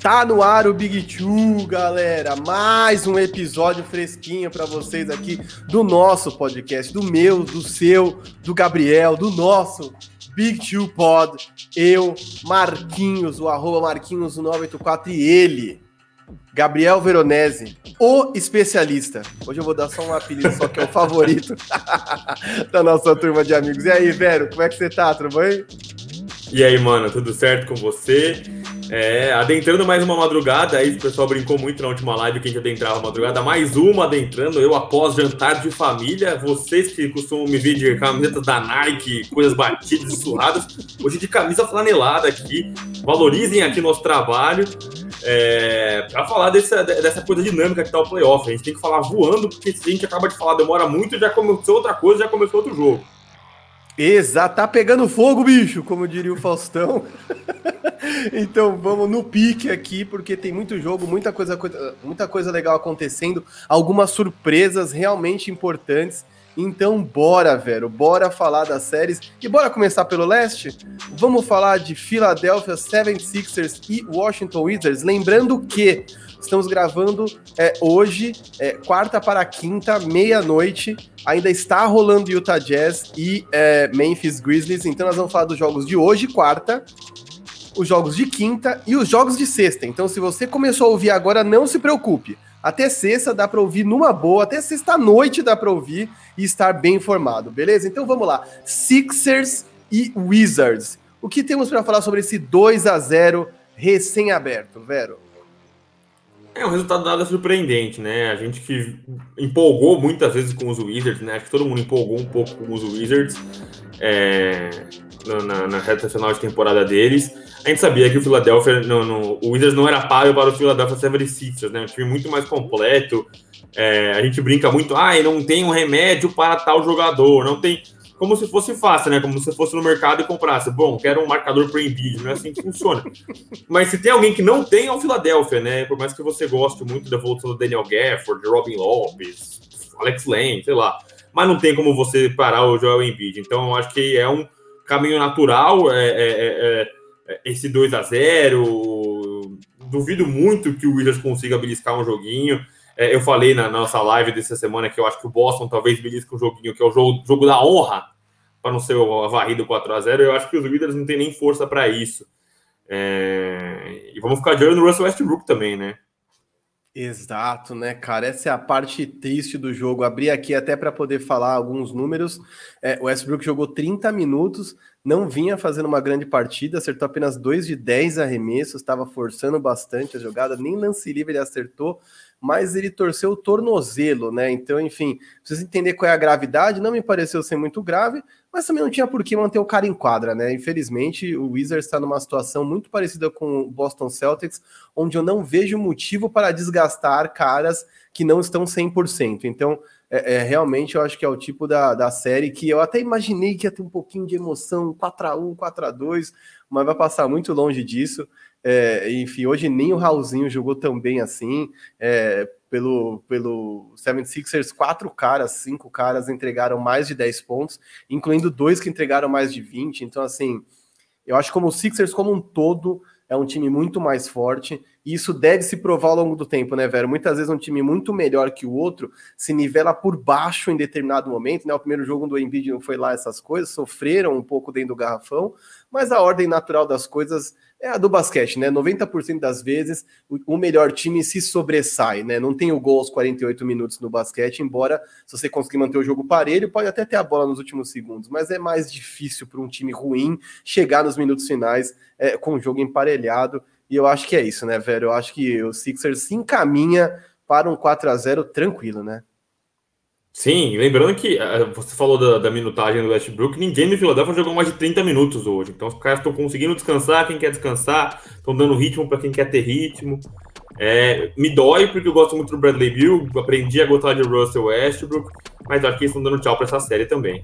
Tá no ar o Big Two, galera. Mais um episódio fresquinho para vocês aqui do nosso podcast, do meu, do seu, do Gabriel, do nosso Big Two Pod. Eu, Marquinhos, o arroba Marquinhos984 e ele, Gabriel Veronese, o especialista. Hoje eu vou dar só um apelido, só que é o favorito da nossa turma de amigos. E aí, Vero, como é que você tá? Tudo bem? E aí, mano, tudo certo com você? É, adentrando mais uma madrugada, aí o pessoal brincou muito na última live que a gente adentrava a madrugada, mais uma adentrando, eu após jantar de família, vocês que costumam me ver de camiseta da Nike, coisas batidas surradas, hoje de camisa flanelada aqui, valorizem aqui nosso trabalho, é, para falar dessa, dessa coisa dinâmica que tá o playoff, a gente tem que falar voando, porque se a gente acaba de falar demora muito, já começou outra coisa, já começou outro jogo. Exato, tá pegando fogo, bicho, como diria o Faustão. então vamos no pique aqui, porque tem muito jogo, muita coisa, muita coisa legal acontecendo, algumas surpresas realmente importantes. Então bora, velho, bora falar das séries e bora começar pelo leste? Vamos falar de Philadelphia 76ers e Washington Wizards, lembrando que Estamos gravando é, hoje, é, quarta para quinta, meia-noite. Ainda está rolando Utah Jazz e é, Memphis Grizzlies. Então nós vamos falar dos jogos de hoje, quarta, os jogos de quinta e os jogos de sexta. Então, se você começou a ouvir agora, não se preocupe. Até sexta dá para ouvir numa boa, até sexta-noite dá para ouvir e estar bem informado, beleza? Então vamos lá. Sixers e Wizards. O que temos para falar sobre esse 2 a 0 recém-aberto, Vero? É um resultado nada surpreendente, né? A gente que empolgou muitas vezes com os Wizards, né? Acho que todo mundo empolgou um pouco com os Wizards é, na, na, reta final de temporada deles. A gente sabia que o Philadelphia, o Wizards não era pago para o Philadelphia 76ers, né? Um time muito mais completo. É, a gente brinca muito, ah, não tem um remédio para tal jogador, não tem como se fosse fácil, né? Como se fosse no mercado e comprasse. Bom, quero um marcador para Embiid, não é assim que funciona. Mas se tem alguém que não tem, é o Philadelphia, né? Por mais que você goste muito da evolução do Daniel Gafford, Robin Lopes, Alex Lane, sei lá. Mas não tem como você parar o Joel Embiid. Então, eu acho que é um caminho natural é, é, é, é esse 2 a 0 Duvido muito que o Wizards consiga beliscar um joguinho. É, eu falei na nossa live dessa semana que eu acho que o Boston talvez belisque um joguinho que é o jogo, jogo da honra, para não ser a varrida 4 a 0 Eu acho que os líderes não têm nem força para isso. É... E vamos ficar de olho no Russell Westbrook também, né? Exato, né, cara? Essa é a parte triste do jogo. Abri aqui até para poder falar alguns números. É, o Westbrook jogou 30 minutos, não vinha fazendo uma grande partida, acertou apenas 2 de 10 arremessos, estava forçando bastante a jogada, nem lance livre ele acertou mas ele torceu o tornozelo, né? Então, enfim, precisa entender qual é a gravidade. Não me pareceu ser muito grave, mas também não tinha por que manter o cara em quadra, né? Infelizmente, o Wizards está numa situação muito parecida com o Boston Celtics, onde eu não vejo motivo para desgastar caras que não estão 100%. Então, é, é, realmente eu acho que é o tipo da, da série que eu até imaginei que ia ter um pouquinho de emoção, 4x1, 4x2, mas vai passar muito longe disso. É, enfim, hoje nem o Raulzinho jogou tão bem assim. É, pelo, pelo 76ers, quatro caras, cinco caras entregaram mais de 10 pontos, incluindo dois que entregaram mais de 20. Então, assim, eu acho que como o Sixers, como um todo, é um time muito mais forte, e isso deve se provar ao longo do tempo, né, Vero? Muitas vezes um time muito melhor que o outro se nivela por baixo em determinado momento, né? O primeiro jogo do Embiid não foi lá essas coisas, sofreram um pouco dentro do garrafão, mas a ordem natural das coisas é a do basquete, né? 90% das vezes o, melhor time se sobressai, né? Não tem o gol aos 48 minutos no basquete, embora se você conseguir manter o jogo parelho, pode até ter a bola nos últimos segundos, mas é mais difícil para um time ruim chegar nos minutos finais é, com o jogo emparelhado. E eu acho que é isso, né, velho? Eu acho que o Sixers se encaminha para um 4 a 0 tranquilo, né? Sim, lembrando que uh, você falou da, da, minutagem do Westbrook, ninguém no Philadelphia jogou mais de 30 minutos hoje. Então os caras estão conseguindo descansar quem quer descansar, estão dando ritmo para quem quer ter ritmo. É, me dói porque eu gosto muito do Bradley Bill, aprendi a gostar de Russell Westbrook, mas acho que eles estão dando tchau para essa série também.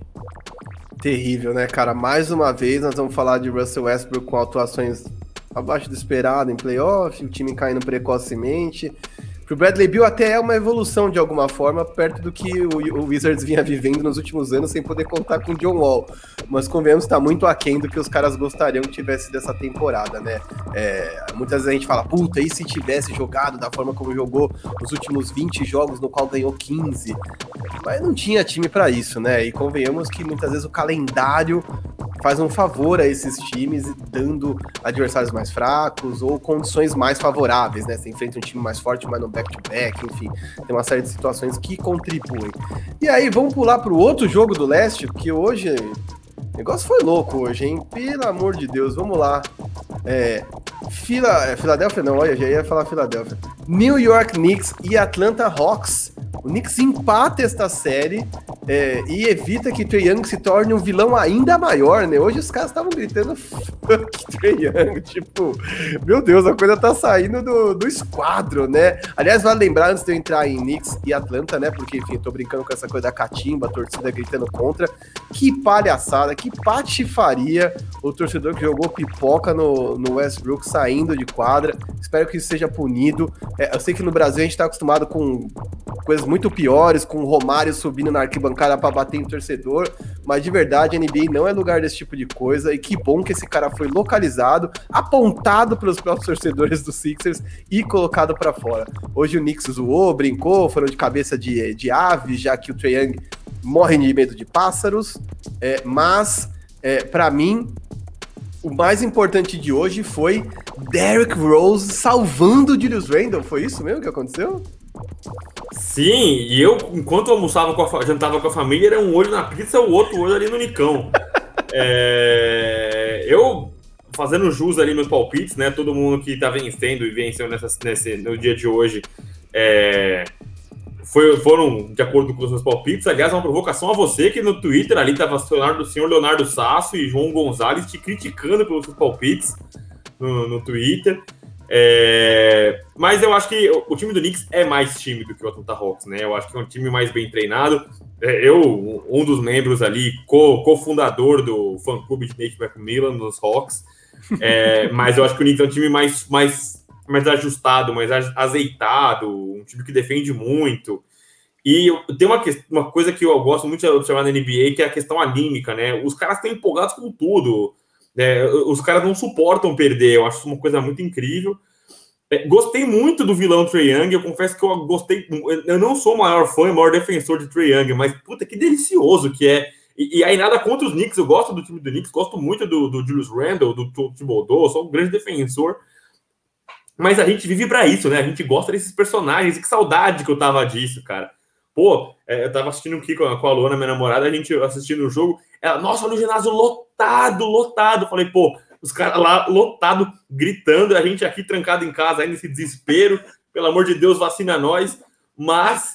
Terrível, né, cara? Mais uma vez nós vamos falar de Russell Westbrook com atuações abaixo do esperado em playoff, o time caindo precocemente Pro Bradley Bill até é uma evolução de alguma forma, perto do que o, o Wizards vinha vivendo nos últimos anos, sem poder contar com o John Wall. Mas convenhamos, está muito aquém do que os caras gostariam que tivesse dessa temporada, né? É, muitas vezes a gente fala, puta, e se tivesse jogado da forma como jogou nos últimos 20 jogos, no qual ganhou 15? Mas não tinha time para isso, né? E convenhamos que muitas vezes o calendário faz um favor a esses times, dando adversários mais fracos ou condições mais favoráveis, né? Você enfrenta um time mais forte, mas no back-to-back, enfim, tem uma série de situações que contribuem. E aí, vamos pular para o outro jogo do leste, que hoje. O negócio foi louco hoje, hein? Pelo amor de Deus, vamos lá. É, Fila, é, Filadélfia não, olha, já ia falar Filadélfia. New York Knicks e Atlanta Hawks. O Knicks empata esta série é, e evita que Trae Young se torne um vilão ainda maior, né? Hoje os caras estavam gritando fuck Trae Young, tipo, meu Deus, a coisa tá saindo do, do esquadro, né? Aliás, vale lembrar, antes de eu entrar em Knicks e Atlanta, né? Porque, enfim, eu tô brincando com essa coisa da catimba, a torcida gritando contra. Que palhaçada, que patifaria o torcedor que jogou pipoca no, no Westbrook saindo de quadra. Espero que isso seja punido. É, eu sei que no Brasil a gente tá acostumado com coisas muito piores, com o Romário subindo na arquibancada para bater em torcedor, mas de verdade a NBA não é lugar desse tipo de coisa e que bom que esse cara foi localizado, apontado pelos próprios torcedores do Sixers e colocado para fora. Hoje o Knicks zoou, brincou, foram de cabeça de, de ave, já que o Trae Young morre de medo de pássaros, é, mas é, para mim o mais importante de hoje foi Derrick Rose salvando o Julius Randle. Foi isso mesmo que aconteceu? Sim, e eu, enquanto almoçava com a, jantava com a família, era um olho na pizza, o outro olho ali no Nicão. É, eu, fazendo jus ali meus palpites, né? Todo mundo que tá vencendo e venceu nessa, nesse, no dia de hoje é, foi, foram de acordo com os meus palpites. Aliás, uma provocação a você que no Twitter ali tava o senhor Leonardo Sasso e João Gonzalez te criticando pelos seus palpites no, no Twitter. É, mas eu acho que o time do Knicks é mais time do que o Atlanta Hawks, né? Eu acho que é um time mais bem treinado. É, eu, um dos membros ali, co-fundador do fã-clube de Nate McMillan nos Hawks, é, mas eu acho que o Knicks é um time mais, mais, mais ajustado, mais azeitado, um time que defende muito. E tem uma, uma coisa que eu gosto muito de observar na NBA, que é a questão anímica, né? Os caras estão empolgados com tudo. É, os caras não suportam perder, eu acho uma coisa muito incrível. É, gostei muito do vilão Trey Young, eu confesso que eu gostei. Eu não sou o maior fã, o maior defensor de Trey Young, mas puta que delicioso que é. E, e, aí, nada contra os Knicks, eu gosto do time do Knicks, gosto muito do, do Julius Randle, do Thibodeau, sou um grande defensor. Mas a gente vive para isso, né? A gente gosta desses personagens, que saudade que eu tava disso, cara. Pô, é, eu tava assistindo aqui com a, com a Luana, minha namorada, a gente assistindo o jogo. Ela, nossa, olha o ginásio lotado, lotado. Falei, pô, os caras lá lotado, gritando, a gente aqui trancado em casa, ainda nesse desespero. Pelo amor de Deus, vacina nós. Mas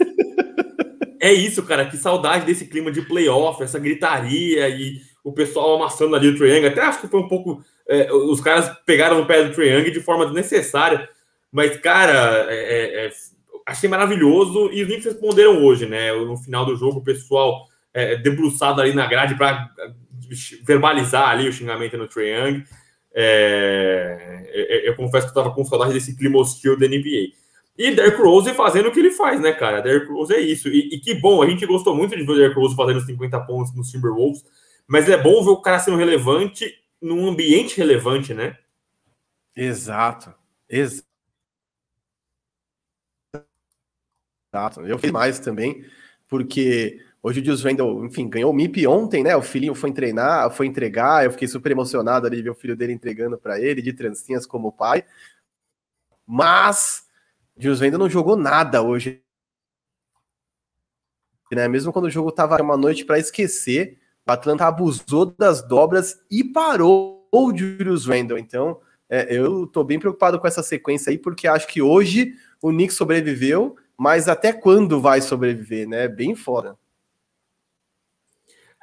é isso, cara. Que saudade desse clima de playoff, essa gritaria e o pessoal amassando ali o Triangle. Até acho que foi um pouco. É, os caras pegaram no pé do Triangle de forma desnecessária. Mas, cara, é, é, é achei maravilhoso e os Knicks responderam hoje, né? No final do jogo, o pessoal é, debruçado ali na grade para é, verbalizar ali o xingamento no Trae Young. É, eu, é, eu, confesso que eu estava com saudade desse clima hostil da NBA. E Derrick Rose fazendo o que ele faz, né, cara? Derrick Rose é isso. E, e, que bom, a gente gostou muito de ver o Derrick Rose fazendo 50 pontos no Timberwolves, mas é bom ver o cara sendo relevante num ambiente relevante, né? Exato. Exato. Exato. Eu fiz mais também, porque hoje o Randle, enfim, ganhou o MIP ontem, né? O filhinho foi treinar, foi entregar, eu fiquei super emocionado ali de ver o filho dele entregando para ele, de trancinhas como pai. Mas o Julius Randle não jogou nada hoje. Né? Mesmo quando o jogo tava uma noite para esquecer, o Atlanta abusou das dobras e parou o Julius Randle. Então, é, eu tô bem preocupado com essa sequência aí, porque acho que hoje o Knicks sobreviveu mas até quando vai sobreviver, né? Bem fora.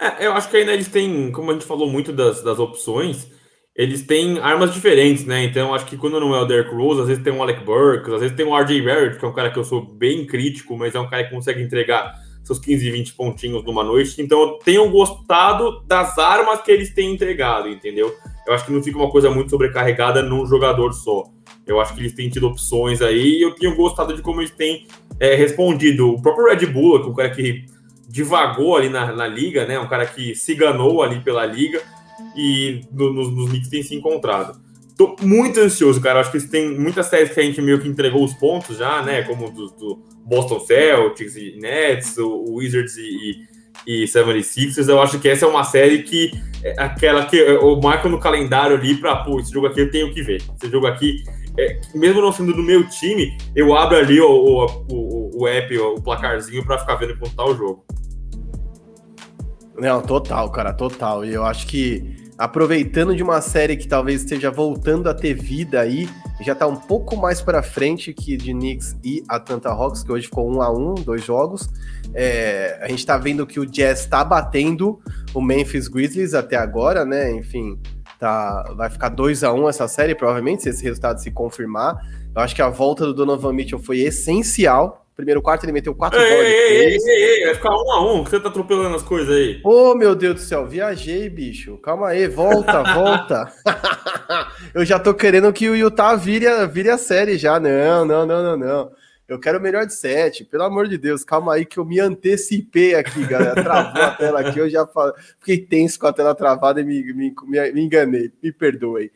É, eu acho que ainda eles têm, como a gente falou muito das, das opções, eles têm armas diferentes, né? Então, acho que quando não é o Derrick Rose, às vezes tem um Alec Burks, às vezes tem um RJ Barrett, que é um cara que eu sou bem crítico, mas é um cara que consegue entregar seus 15, 20 pontinhos numa noite. Então, eu tenho gostado das armas que eles têm entregado, entendeu? Eu acho que não fica uma coisa muito sobrecarregada num jogador só. Eu acho que eles têm tido opções aí e eu tenho gostado de como eles têm é, respondido. O próprio Red Bull, que é um cara que divagou ali na, na liga, né? Um cara que se ganou ali pela liga e no, nos, nos Knicks tem se encontrado. Tô muito ansioso, cara. Acho que tem muitas séries que a gente meio que entregou os pontos já, né? Como do, do Boston Celtics e Nets, o, Wizards e, e, e 76ers. Eu acho que essa é uma série que é aquela que eu marco no calendário ali para, pô, esse jogo aqui eu tenho que ver. Esse jogo aqui, é, mesmo não sendo do meu time, eu abro ali o, o, o, o app, o placarzinho para ficar vendo como tá o jogo. Não, total, cara, total. E eu acho que aproveitando de uma série que talvez esteja voltando a ter vida aí, já tá um pouco mais para frente que de Knicks e Atlanta Hawks, que hoje ficou um a um, dois jogos. É, a gente tá vendo que o Jazz tá batendo o Memphis Grizzlies até agora, né? Enfim, tá, vai ficar 2 a 1 um essa série, provavelmente, se esse resultado se confirmar. Eu acho que a volta do Donovan Mitchell foi essencial Primeiro quarto ele meteu quatro ei, bolas três. Ei, ei, ei, vai ficar um a um, você tá atropelando as coisas aí. Ô, oh, meu Deus do céu, viajei, bicho. Calma aí, volta, volta. eu já tô querendo que o Utah vire, vire a série já. Não, não, não, não, não. Eu quero o melhor de sete, pelo amor de Deus. Calma aí que eu me antecipei aqui, galera. Travou a tela aqui, eu já falei, fiquei tenso com a tela travada e me, me, me, me enganei. Me perdoe.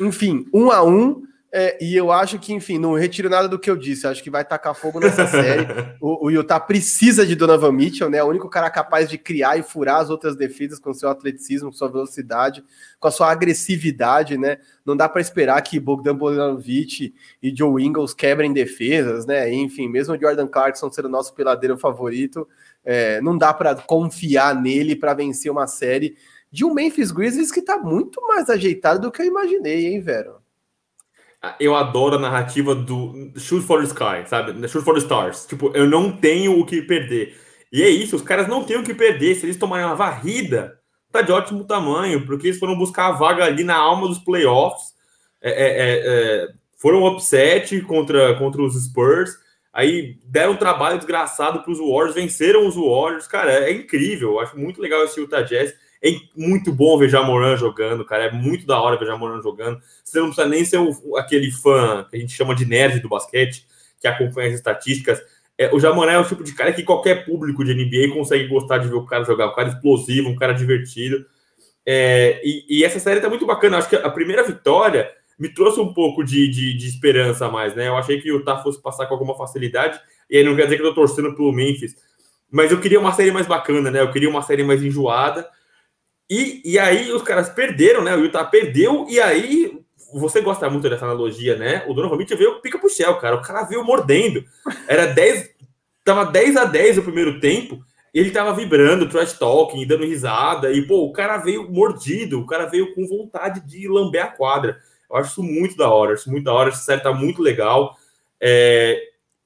Enfim, um a um. É, e eu acho que, enfim, não retiro nada do que eu disse. Acho que vai tacar fogo nessa série. O, o, Utah precisa de Donovan Mitchell, né? O único cara capaz de criar e furar as outras defesas com seu atleticismo, com sua velocidade, com a sua agressividade, né? Não dá para esperar que Bogdan Bogdanovic e Joe Ingles quebrem defesas, né? Enfim, mesmo o Jordan Clarkson sendo o nosso peladeiro favorito, é, não dá para confiar nele para vencer uma série de um Memphis Grizzlies que tá muito mais ajeitado do que eu imaginei, hein, Vero? Eu adoro a narrativa do Shoot for the Sky, sabe? Shoot for the Stars. Tipo, eu não tenho o que perder. E é isso, os caras não têm o que perder. Se eles tomarem uma varrida, tá de ótimo tamanho, porque eles foram buscar a vaga ali na alma dos playoffs. É, é, é, é foram upset contra, contra os Spurs. Aí deram um trabalho desgraçado para os Warriors, venceram os Warriors. Cara, é, incrível. Eu acho muito legal esse Utah Jazz. É muito bom ver Jamoran jogando, cara. É muito da hora ver Jamoran jogando. Você não precisa nem ser o, aquele fã que a gente chama de nerd do basquete, que acompanha as estatísticas. É, o Jamoran é o tipo de cara que qualquer público de NBA consegue gostar de ver o cara jogar. Um cara explosivo, um cara divertido. É, e, e, essa série tá muito bacana. Acho que a primeira vitória me trouxe um pouco de, de, de esperança a mais, né? Eu achei que o Utah fosse passar com alguma facilidade. E aí não quer dizer que eu tô torcendo pelo Memphis. Mas eu queria uma série mais bacana, né? Eu queria uma série mais enjoada. E, e aí os caras perderam, né? O Utah perdeu, e aí você gosta muito dessa analogia, né? O Donovan Mitchell veio pica pro Shell, cara. O cara veio mordendo. Era 10, tava 10 a 10 no primeiro tempo. Ele tava vibrando, trash talking, dando risada. E, pô, o cara veio mordido. O cara veio com vontade de lamber a quadra. Eu acho isso muito da hora. Acho muito da hora. Essa série tá muito legal. É,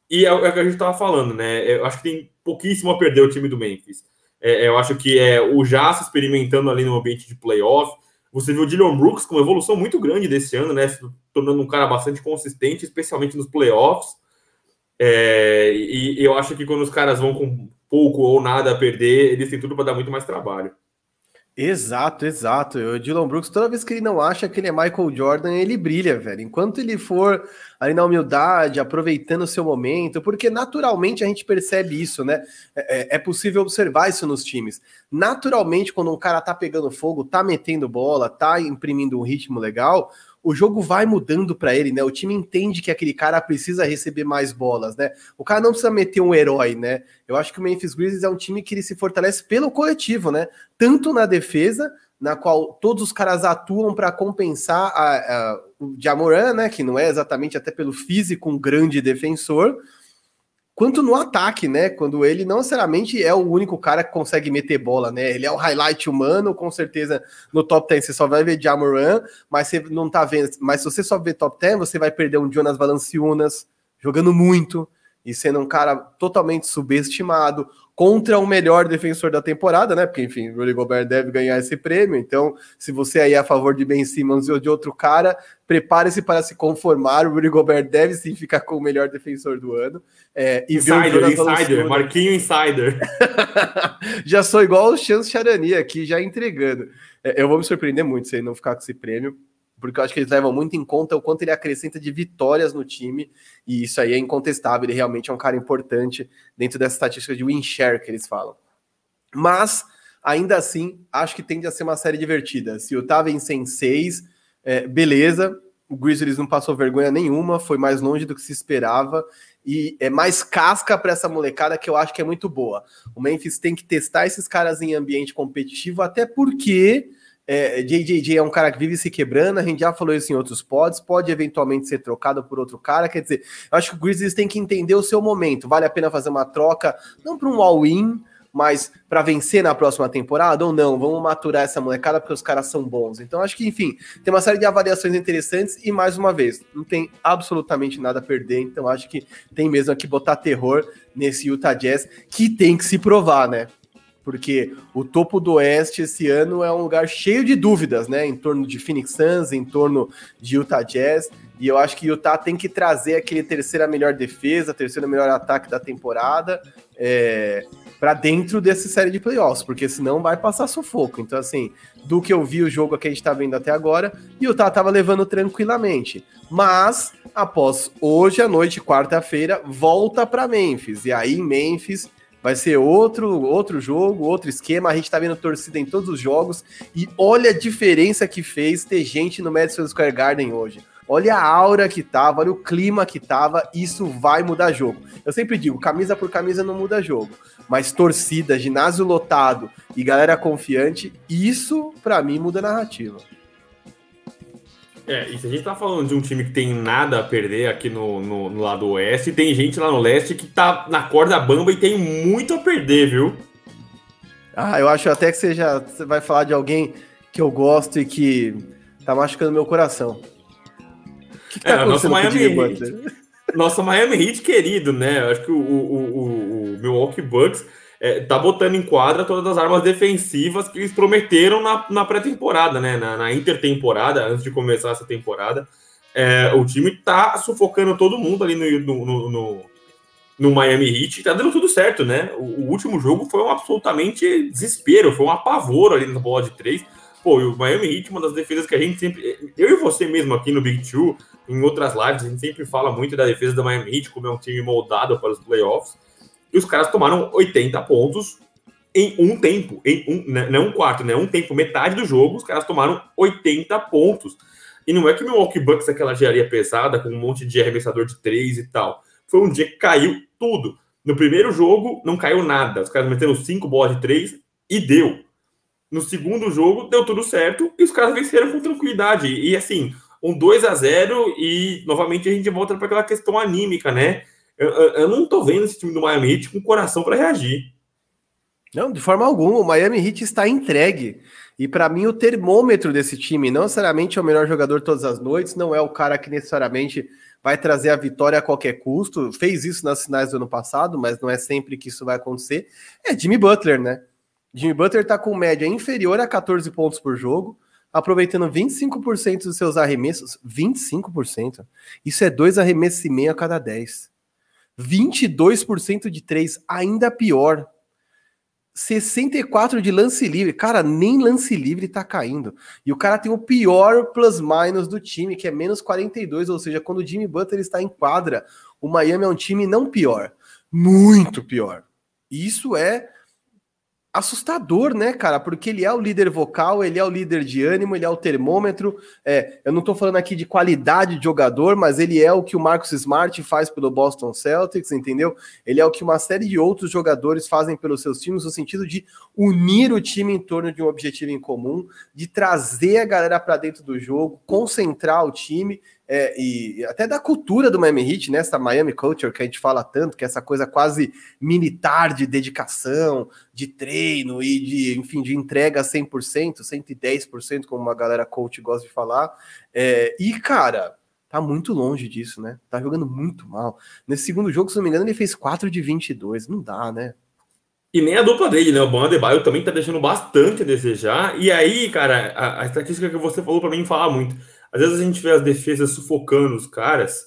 e é, o que a gente tava falando, né? Eu acho que tem pouquíssimo a perder o time do Memphis. É, eu acho que é o Jaça experimentando ali no ambiente de playoff. Você viu o Dylan Brooks com uma evolução muito grande desse ano, né? Se tornando um cara bastante consistente, especialmente nos playoffs. É, e, e eu acho que quando os caras vão com pouco ou nada a perder, eles têm tudo para dar muito mais trabalho. Exato, exato. O Dylan Brooks, toda vez que ele não acha que ele é Michael Jordan, ele brilha, velho. Enquanto ele for ali na humildade, aproveitando o seu momento, porque naturalmente a gente percebe isso, né? É, é, é possível observar isso nos times. Naturalmente, quando um cara tá pegando fogo, tá metendo bola, tá imprimindo um ritmo legal, o jogo vai mudando para ele, né? O time entende que aquele cara precisa receber mais bolas, né? O cara não precisa meter um herói, né? Eu acho que o Memphis Grizzlies é um time que ele se fortalece pelo coletivo, né? Tanto na defesa, na qual todos os caras atuam para compensar a, a, o Jamoran, né? Que não é exatamente até pelo físico um grande defensor, quanto no ataque, né? Quando ele não necessariamente é o único cara que consegue meter bola, né? Ele é o highlight humano, com certeza no top 10 você só vai ver Jamoran, mas você não tá vendo. Mas se você só ver top 10, você vai perder um Jonas Valanciunas jogando muito e sendo um cara totalmente subestimado, contra o melhor defensor da temporada, né? Porque, enfim, o Rudy Gobert deve ganhar esse prêmio. Então, se você aí é a favor de Ben Simmons ou de outro cara, prepare-se para se conformar. O Rudy Gobert deve sim ficar com o melhor defensor do ano. É, e insider, insider, Marquinho Insider. já sou igual o Chance Charania aqui, já entregando. É, eu vou me surpreender muito se ele não ficar com esse prêmio. Porque eu acho que eles levam muito em conta o quanto ele acrescenta de vitórias no time, e isso aí é incontestável, ele realmente é um cara importante dentro dessa estatística de win share que eles falam. Mas, ainda assim, acho que tende a ser uma série divertida. Se o Utah vencer em seis, é, beleza, o Grizzlies não passou vergonha nenhuma, foi mais longe do que se esperava, e é mais casca para essa molecada que eu acho que é muito boa. O Memphis tem que testar esses caras em ambiente competitivo, até porque é, JJJ é um cara que vive se quebrando, a gente já falou isso em outros pods, pode eventualmente ser trocado por outro cara, quer dizer, eu acho que o Grizzlies tem que entender o seu momento, vale a pena fazer uma troca, não para um all-in, mas para vencer na próxima temporada ou não? Vamos maturar essa molecada porque os caras são bons. Então acho que, enfim, tem uma série de avaliações interessantes e mais uma vez, não tem absolutamente nada a perder, então acho que tem mesmo que botar terror nesse Utah Jazz que tem que se provar, né? Porque o topo do Oeste esse ano é um lugar cheio de dúvidas, né? Em torno de Phoenix Suns, em torno de Utah Jazz. E eu acho que Utah tem que trazer aquele terceira melhor defesa, terceiro melhor ataque da temporada. É, para dentro dessa série de playoffs, porque senão vai passar sufoco. Então, assim, do que eu vi o jogo que a gente está vendo até agora, Utah tava levando tranquilamente. Mas, após hoje à noite, quarta-feira, volta para Memphis. E aí, Memphis vai ser outro, outro jogo, outro esquema. A gente tá vendo torcida em todos os jogos. E olha a diferença que fez ter gente no Madison Square Garden hoje. Olha a aura que tava, olha o clima que tava, isso vai mudar jogo. Eu sempre digo, camisa por camisa não muda jogo, mas torcida, ginásio lotado e galera confiante, isso para mim muda a narrativa. É, e se a gente tá falando de um time que tem nada a perder aqui no, no, no lado oeste, tem gente lá no leste que tá na corda bamba e tem muito a perder, viu? Ah, eu acho até que você já você vai falar de alguém que eu gosto e que tá machucando meu coração que, que tá é, nosso Miami Heat, nosso Miami Heat querido, né? Eu acho que o, o, o, o Milwaukee Bucks é, tá botando em quadra todas as armas defensivas que eles prometeram na, na pré-temporada, né? Na, na, intertemporada, antes de começar essa temporada. É, o time tá sufocando todo mundo ali no, no, no, no Miami Heat. Tá dando tudo certo, né? O, o, último jogo foi um absolutamente desespero, foi um apavoro ali na bola de três. Pô, o Miami Heat, uma das defesas que a gente sempre. Eu e você mesmo aqui no Big Two, em outras lives, a gente sempre fala muito da defesa do Miami Heat, como é um time moldado para os playoffs. E os caras tomaram 80 pontos em um tempo, em um, né, não um quarto, né? Um tempo, metade do jogo, os caras tomaram 80 pontos. E não é que o Milwaukee Bucks é aquela engenharia pesada, com um monte de arremessador de três e tal. Foi um dia que caiu tudo. No primeiro jogo, não caiu nada. Os caras meteram cinco bolas de três e deu. No segundo jogo, deu tudo certo e os caras venceram com tranquilidade. E assim, um 2 a 0 e novamente a gente volta para aquela questão anímica, né? Eu, eu, não tô vendo esse time do Miami Heat com coração para reagir. Não, de forma alguma. O Miami Heat está entregue. E para mim, o termômetro desse time não necessariamente é o melhor jogador todas as noites, não é o cara que necessariamente vai trazer a vitória a qualquer custo. Fez isso nas finais do ano passado, mas não é sempre que isso vai acontecer. É Jimmy Butler, né? Jimmy Butler está com média inferior a 14 pontos por jogo, aproveitando 25% dos seus arremessos. 25%? Isso é dois arremessos e meio a cada 10. 22% de três, ainda pior. 64 de lance livre. Cara, nem lance livre tá caindo. E o cara tem o pior plus-minus do time, que é menos 42, ou seja, quando o Jimmy Butler está em quadra, o Miami é um time não pior, muito pior. Isso é assustador, né, cara? Porque ele é o líder vocal, ele é o líder de ânimo, ele é o termômetro. É, eu não tô falando aqui de qualidade de jogador, mas ele é o que o Marcus Smart faz pelo Boston Celtics, entendeu? Ele é o que uma série de outros jogadores fazem pelos seus times, no sentido de unir o time em torno de um objetivo em comum, de trazer a galera para dentro do jogo, concentrar o time é, e até da cultura do Miami Heat, né? Essa Miami Culture que a gente fala tanto, que é essa coisa quase militar de dedicação, de treino e de, enfim, de entrega 100%, 110%, como uma galera coach gosta de falar. É, e, cara, tá muito longe disso, né? Tá jogando muito mal. Nesse segundo jogo, se não me engano, ele fez 4 de 22. Não dá, né? E nem a dupla dele, né? O Ban Adebayo também tá deixando bastante a desejar. E aí, cara, a, a estatística que você falou para mim fala muito às vezes a gente vê as defesas sufocando os caras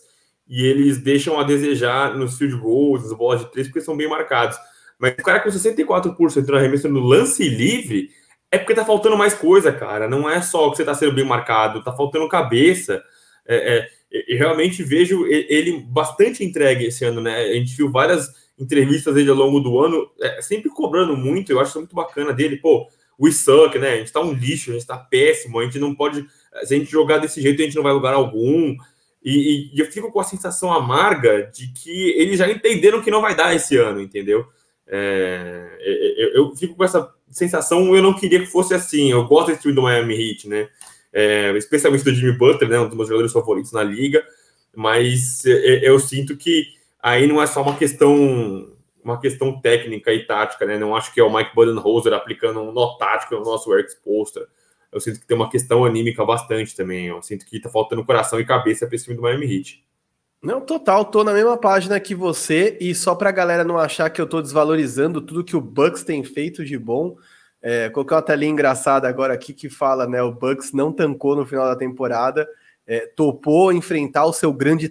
e eles deixam a desejar nos field goals, nas bolas de três, porque são bem marcados. Mas o cara com 64% no arremesso no lance livre é porque tá faltando mais coisa, cara. Não é só que você tá sendo bem marcado, tá faltando cabeça. É, é, eu realmente vejo ele bastante entregue esse ano, né? A gente viu várias entrevistas dele ao longo do ano, é, sempre cobrando muito, eu acho muito bacana dele, pô, o suck, né? A gente tá um lixo, a gente tá péssimo, a gente não pode. Se a gente jogar desse jeito, a gente não vai lugar algum. E, e, eu fico com a sensação amarga de que eles já entenderam que não vai dar esse ano, entendeu? É, eu, eu, fico com essa sensação, eu não queria que fosse assim. Eu gosto desse time do Miami Heat, né? É, especialmente do Jimmy Butler, né? Um dos meus jogadores favoritos na liga. Mas é, é, eu sinto que aí não é só uma questão uma questão técnica e tática, né? Não acho que é o Mike Budenholzer aplicando um nó tático no nosso Eric Poster. Eu sinto que tem uma questão anímica bastante também. Eu sinto que tá faltando coração e cabeça para esse time do Miami Heat. Não, total, tô na mesma página que você, e só pra galera não achar que eu tô desvalorizando tudo que o Bucks tem feito de bom, é, coloquei uma telinha engraçada agora aqui que fala, né, o Bucks não tancou no final da temporada, é, topou enfrentar o seu grande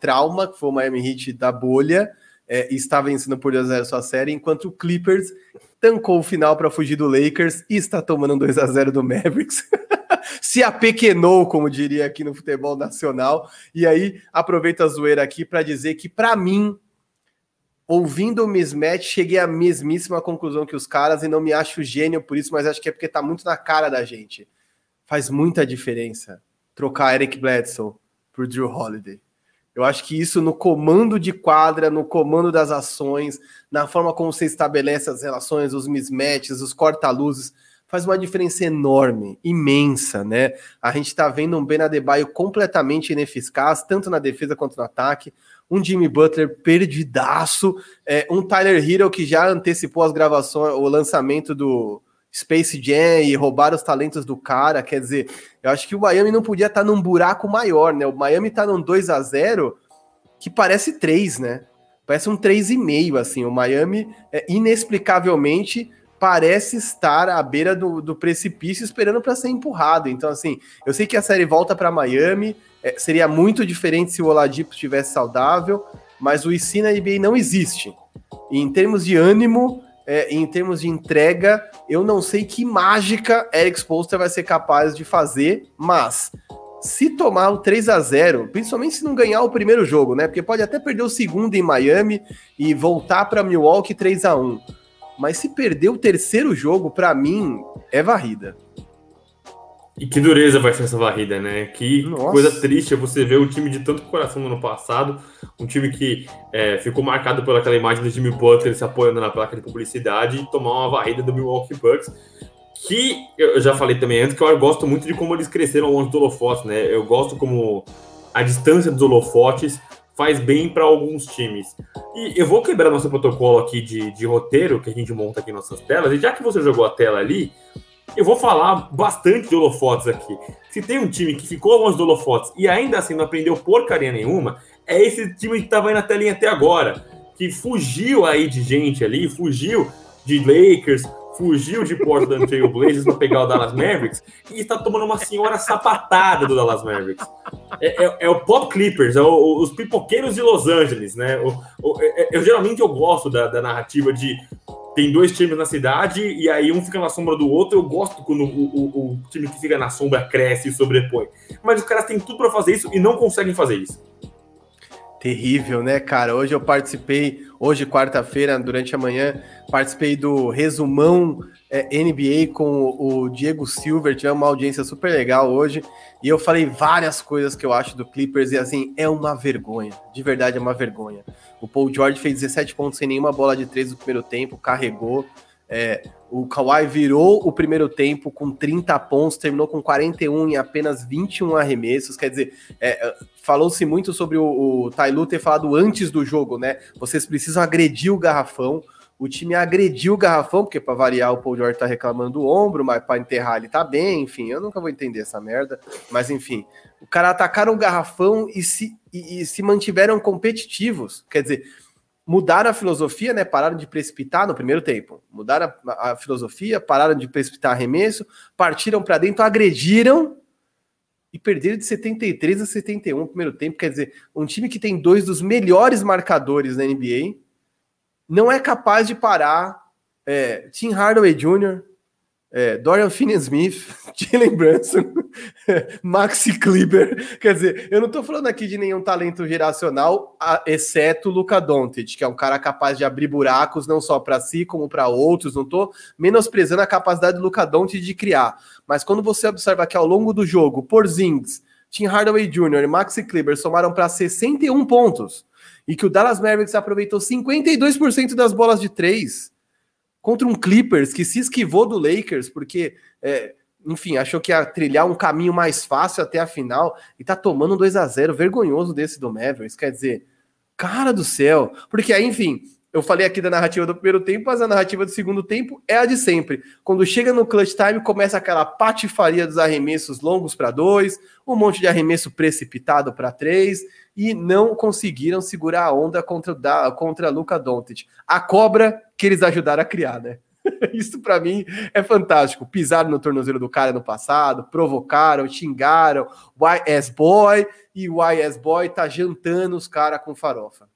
trauma, que foi o Miami Heat da bolha, é, está vencendo por 2 a 0 sua série, enquanto o Clippers tancou o final para fugir do Lakers e está tomando 2 a 0 do Mavericks. Se apequenou, como diria aqui no futebol nacional. E aí, aproveito a zoeira aqui para dizer que, para mim, ouvindo o mismatch, cheguei à mesmíssima conclusão que os caras e não me acho gênio por isso, mas acho que é porque tá muito na cara da gente. Faz muita diferença trocar Eric Bledsoe por Drew Holiday. Eu acho que isso no comando de quadra, no comando das ações, na forma como você estabelece as relações, os mismatches, os corta-luzes, faz uma diferença enorme, imensa, né? A gente está vendo um Ben Adebayo completamente ineficaz, tanto na defesa quanto no ataque, um Jimmy Butler perdidaço, é, um Tyler Hero que já antecipou as gravações, o lançamento do Space Jam e roubar os talentos do cara. Quer dizer, eu acho que o Miami não podia estar tá num buraco maior, né? O Miami tá num 2 a 0 que parece 3, né? Parece um 3,5, assim. O Miami, é, inexplicavelmente, parece estar à beira do, do precipício esperando para ser empurrado. Então, assim, eu sei que a série volta para Miami, é, seria muito diferente se o Oladipo estivesse saudável, mas o IC na NBA não existe. E em termos de ânimo, é, em termos de entrega, eu não sei que mágica Eric Spoelstra vai ser capaz de fazer, mas se tomar o 3 a 0 principalmente se não ganhar o primeiro jogo, né? Porque pode até perder o segundo em Miami e voltar para Milwaukee 3 a 1 Mas se perder o terceiro jogo, para mim, é varrida. E que dureza vai ser essa varrida, né? Que Nossa. coisa triste é você ver o time de tanto coração no ano passado, um time que é, ficou marcado por aquela imagem do Jimmy Butler se apoiando na placa de publicidade e tomar uma varrida do Milwaukee Bucks, que eu já falei também antes que eu gosto muito de como eles cresceram longe do holofotes, né? Eu gosto como a distância dos holofotes faz bem para alguns times. E eu vou quebrar nosso protocolo aqui de, de roteiro que a gente monta aqui em nossas telas, e já que você jogou a tela ali, eu vou falar bastante de holofotes aqui. Se tem um time que ficou longe do holofotes e ainda assim não aprendeu porcaria nenhuma, é esse time que estava aí na telinha até agora, que fugiu aí de gente ali, fugiu de Lakers, fugiu de Portland Trail Blazers para pegar o Dallas Mavericks e está tomando uma senhora sapatada do Dallas Mavericks. É, é, é o Pop Clippers, é o, os pipoqueiros de Los Angeles, né? O, o, é, é, eu, geralmente eu gosto da, da narrativa de tem dois times na cidade e aí um fica na sombra do outro. Eu gosto quando o, time que fica na sombra cresce e sobrepõe. Mas os caras têm tudo para fazer isso e não conseguem fazer isso. Terrível, né, cara? Hoje eu participei, hoje, quarta-feira, durante a manhã, participei do resumão é, NBA com o Diego Silver. Tivemos uma audiência super legal hoje. E eu falei várias coisas que eu acho do Clippers. E assim, é uma vergonha. De verdade, é uma vergonha. O Paul George fez 17 pontos sem nenhuma bola de três no primeiro tempo, carregou. É, o Kawhi virou o primeiro tempo com 30 pontos, terminou com 41 em apenas 21 arremessos. Quer dizer, é, é, falou-se muito sobre o, o Tailu ter falado antes do jogo, né? Vocês precisam agredir o garrafão. O time agrediu o garrafão, porque para variar o Paul George tá reclamando do ombro, mas para enterrar ele tá bem, enfim, eu nunca vou entender essa merda. Mas enfim, o cara atacaram o garrafão e se, e, e se mantiveram competitivos. Quer dizer, mudaram a filosofia, né? Pararam de precipitar no primeiro tempo. Mudaram a, a filosofia, pararam de precipitar arremesso, partiram para dentro, agrediram e perderam de 73 a 71 no primeiro tempo. Quer dizer, um time que tem dois dos melhores marcadores na NBA não é capaz de parar é, Tim Hardaway Jr., é, Dorian Finney-Smith, Jalen Brunson, Maxi Kleber. Quer dizer, eu não estou falando aqui de nenhum talento geracional, exceto Luca Doncic, que é um cara capaz de abrir buracos não só para si como para outros. Não estou menosprezando a capacidade do Luca Doncic de criar, mas quando você observa que ao longo do jogo, Porzingis, Tim Hardaway Jr. e Maxi Kleber somaram para 61 pontos e que o Dallas Mavericks aproveitou 52% das bolas de três contra um Clippers que se esquivou do Lakers, porque, é, enfim, achou que ia trilhar um caminho mais fácil até a final e tá tomando um 2 a 0 vergonhoso desse do Mavericks. Quer dizer, cara do céu. Porque aí, enfim, eu falei aqui da narrativa do primeiro tempo, mas a narrativa do segundo tempo é a de sempre. Quando chega no clutch time, começa aquela patifaria dos arremessos longos para dois, um monte de arremesso precipitado para três, e não conseguiram segurar a onda contra, da, contra Luca Doncic. A cobra que eles ajudaram a criar, né? Isso para mim é fantástico. Pisaram no tornozelo do cara no passado, provocaram, xingaram, YS Boy, e o YS Boy tá jantando os caras com farofa.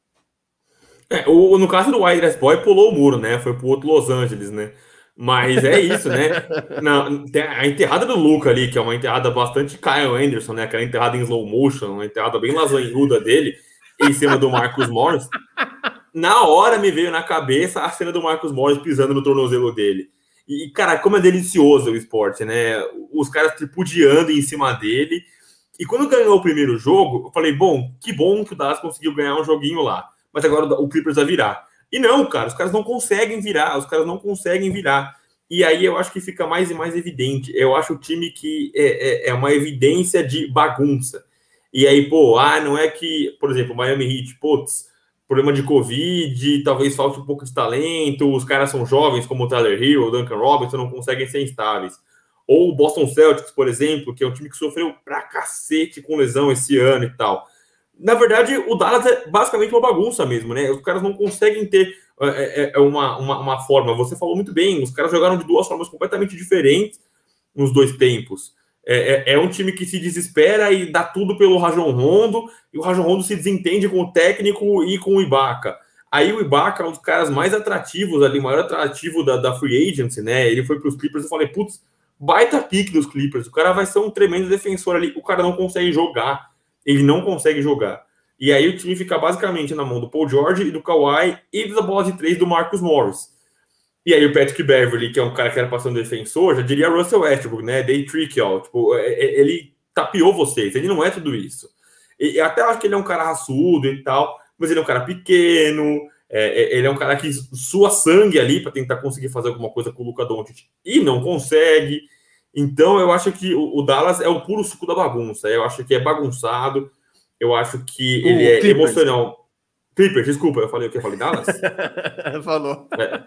É, o, no caso do Wilders Boy, pulou o muro, né? Foi pro outro Los Angeles, né? Mas é isso, né? A enterrada do Luca ali, que é uma enterrada bastante Kyle Anderson, né? Aquela enterrada em slow motion, uma enterrada bem lasanhuda dele, em cima do Marcus Morris. Na hora me veio na cabeça a cena do Marcus Morris pisando no tornozelo dele. E, cara, como é delicioso o esporte, né? Os caras tripudiando em cima dele. E quando ganhou o primeiro jogo, eu falei, bom, que bom que o Dallas conseguiu ganhar um joguinho lá mas agora o Clippers vai virar. E não, cara, os caras não conseguem virar, os caras não conseguem virar. E aí eu acho que fica mais e mais evidente. Eu acho o time que é, é, é uma evidência de bagunça. E aí, pô, ah, não é que, por exemplo, Miami Heat, putz, problema de Covid, talvez falte um pouco de talento, os caras são jovens, como o Tyler Hill, o Duncan Robinson, não conseguem ser instáveis. Ou o Boston Celtics, por exemplo, que é um time que sofreu pra cacete com lesão esse ano e tal na verdade, o Dallas é basicamente uma bagunça mesmo, né? Os caras não conseguem ter é, é, é uma, uma, uma, forma. Você falou muito bem, os caras jogaram de duas formas completamente diferentes nos dois tempos. É, é, é um time que se desespera e dá tudo pelo Rajon Rondo, e o Rajon Rondo se desentende com o técnico e com o Ibaka. Aí o Ibaka é um dos caras mais atrativos ali, maior atrativo da, da Free Agency, né? Ele foi para os Clippers e falei, putz, baita pique dos Clippers, o cara vai ser um tremendo defensor ali, o cara não consegue jogar ele não consegue jogar. E aí o time fica basicamente na mão do Paul George e do Kawhi e da bola de três do Marcus Morris. E aí o Patrick Beverly, que é um cara que era passando defensor, já diria Russell Westbrook, né? Day trick, ó. Tipo, é, é, ele tapiou vocês, ele não é tudo isso. E até acho que ele é um cara raçudo e tal, mas ele é um cara pequeno, é, ele é um cara que sua sangue ali para tentar conseguir fazer alguma coisa com o Luca Doncic e não consegue. Então, eu acho que o, Dallas é o puro suco da bagunça. Eu acho que é bagunçado. Eu acho que ele é Clippers. emocional. Clippers, desculpa, eu falei o que? Eu falei Dallas? Falou. É,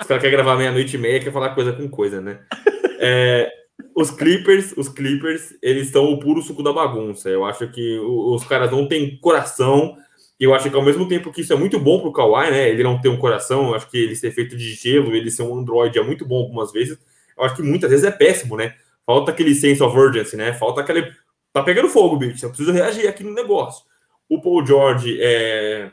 os caras querem gravar meia-noite e meia, quer falar coisa com coisa, né? É, os Clippers, os Clippers, eles são o puro suco da bagunça. Eu acho que os caras não têm coração. E eu acho que ao mesmo tempo que isso é muito bom pro Kawhi, né? Ele não tem um coração, eu acho que ele ser feito de gelo, ele ser um android é muito bom algumas vezes eu acho que muitas vezes é péssimo, né? Falta aquele sense of urgency, né? Falta aquele. Tá pegando fogo, bicho. Eu preciso reagir aqui no negócio. O Paul George é.